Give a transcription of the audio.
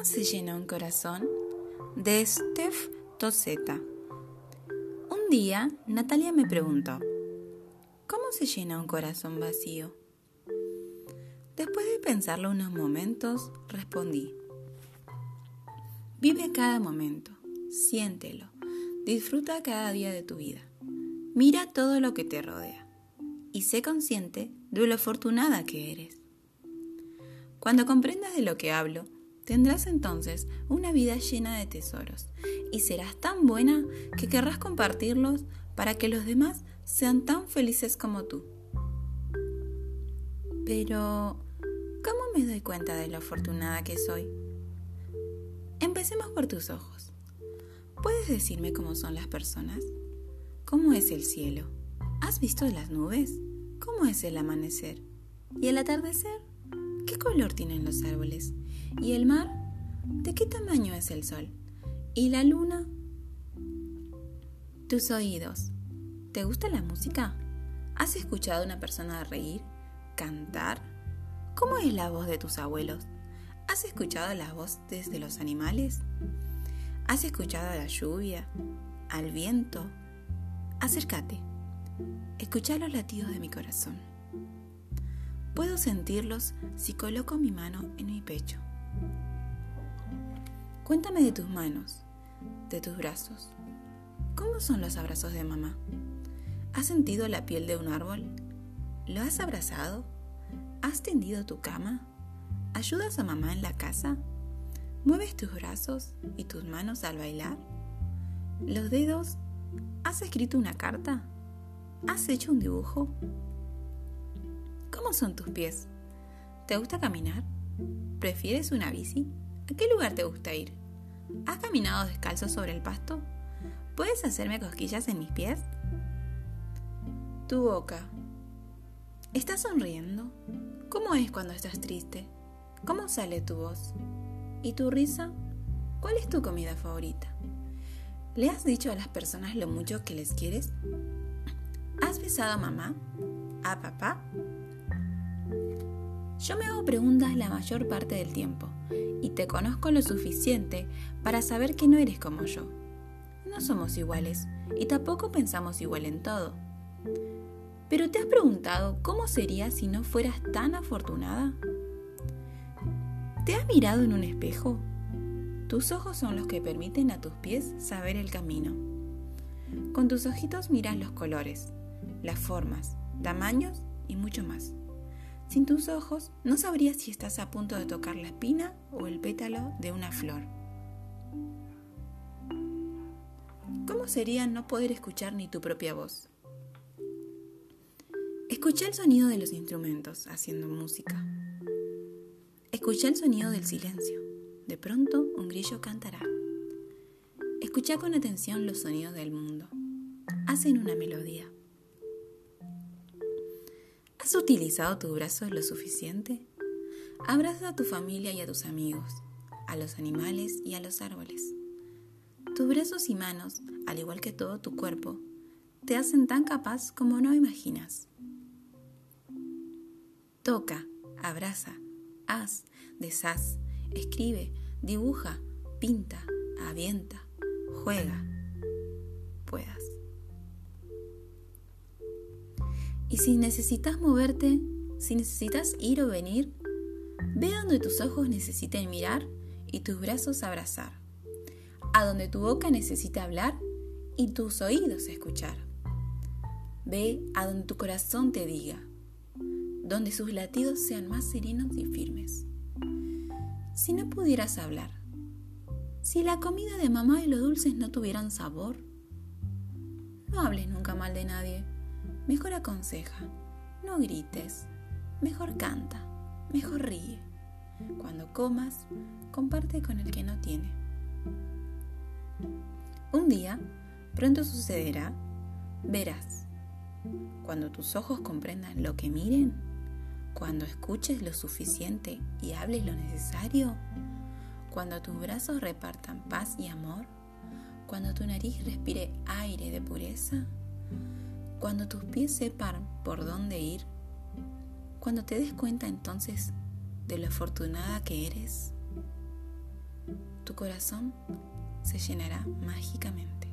¿Cómo se llena un corazón? De Steph Toseta. Un día, Natalia me preguntó, ¿cómo se llena un corazón vacío? Después de pensarlo unos momentos, respondí, vive cada momento, siéntelo, disfruta cada día de tu vida, mira todo lo que te rodea y sé consciente de lo afortunada que eres. Cuando comprendas de lo que hablo, tendrás entonces una vida llena de tesoros y serás tan buena que querrás compartirlos para que los demás sean tan felices como tú. Pero, ¿cómo me doy cuenta de lo afortunada que soy? Empecemos por tus ojos. ¿Puedes decirme cómo son las personas? ¿Cómo es el cielo? ¿Has visto las nubes? ¿Cómo es el amanecer? ¿Y el atardecer? ¿Qué color tienen los árboles? ¿Y el mar? ¿De qué tamaño es el sol? ¿Y la luna? Tus oídos. ¿Te gusta la música? ¿Has escuchado a una persona reír? ¿Cantar? ¿Cómo es la voz de tus abuelos? ¿Has escuchado las voces de los animales? ¿Has escuchado a la lluvia? ¿Al viento? Acércate. Escucha los latidos de mi corazón. Puedo sentirlos si coloco mi mano en mi pecho. Cuéntame de tus manos, de tus brazos. ¿Cómo son los abrazos de mamá? ¿Has sentido la piel de un árbol? ¿Lo has abrazado? ¿Has tendido tu cama? ¿Ayudas a mamá en la casa? ¿Mueves tus brazos y tus manos al bailar? ¿Los dedos? ¿Has escrito una carta? ¿Has hecho un dibujo? ¿Cómo son tus pies? ¿Te gusta caminar? ¿Prefieres una bici? ¿A qué lugar te gusta ir? ¿Has caminado descalzo sobre el pasto? ¿Puedes hacerme cosquillas en mis pies? Tu boca. ¿Estás sonriendo? ¿Cómo es cuando estás triste? ¿Cómo sale tu voz? ¿Y tu risa? ¿Cuál es tu comida favorita? ¿Le has dicho a las personas lo mucho que les quieres? ¿Has besado a mamá? ¿A papá? Yo me hago preguntas la mayor parte del tiempo y te conozco lo suficiente para saber que no eres como yo. No somos iguales y tampoco pensamos igual en todo. Pero ¿te has preguntado cómo sería si no fueras tan afortunada? ¿Te has mirado en un espejo? Tus ojos son los que permiten a tus pies saber el camino. Con tus ojitos miras los colores, las formas, tamaños y mucho más. Sin tus ojos no sabrías si estás a punto de tocar la espina o el pétalo de una flor. ¿Cómo sería no poder escuchar ni tu propia voz? Escucha el sonido de los instrumentos haciendo música. Escucha el sonido del silencio. De pronto un grillo cantará. Escucha con atención los sonidos del mundo. Hacen una melodía. ¿Has utilizado tus brazos lo suficiente? Abraza a tu familia y a tus amigos, a los animales y a los árboles. Tus brazos y manos, al igual que todo tu cuerpo, te hacen tan capaz como no imaginas. Toca, abraza, haz, deshaz, escribe, dibuja, pinta, avienta, juega, puedas. Y si necesitas moverte, si necesitas ir o venir, ve donde tus ojos necesiten mirar y tus brazos abrazar, a donde tu boca necesita hablar y tus oídos escuchar. Ve a donde tu corazón te diga, donde sus latidos sean más serenos y firmes. Si no pudieras hablar, si la comida de mamá y los dulces no tuvieran sabor, no hables nunca mal de nadie Mejor aconseja, no grites, mejor canta, mejor ríe. Cuando comas, comparte con el que no tiene. Un día, pronto sucederá, verás. Cuando tus ojos comprendan lo que miren, cuando escuches lo suficiente y hables lo necesario, cuando tus brazos repartan paz y amor, cuando tu nariz respire aire de pureza, cuando tus pies sepan por dónde ir, cuando te des cuenta entonces de lo afortunada que eres, tu corazón se llenará mágicamente.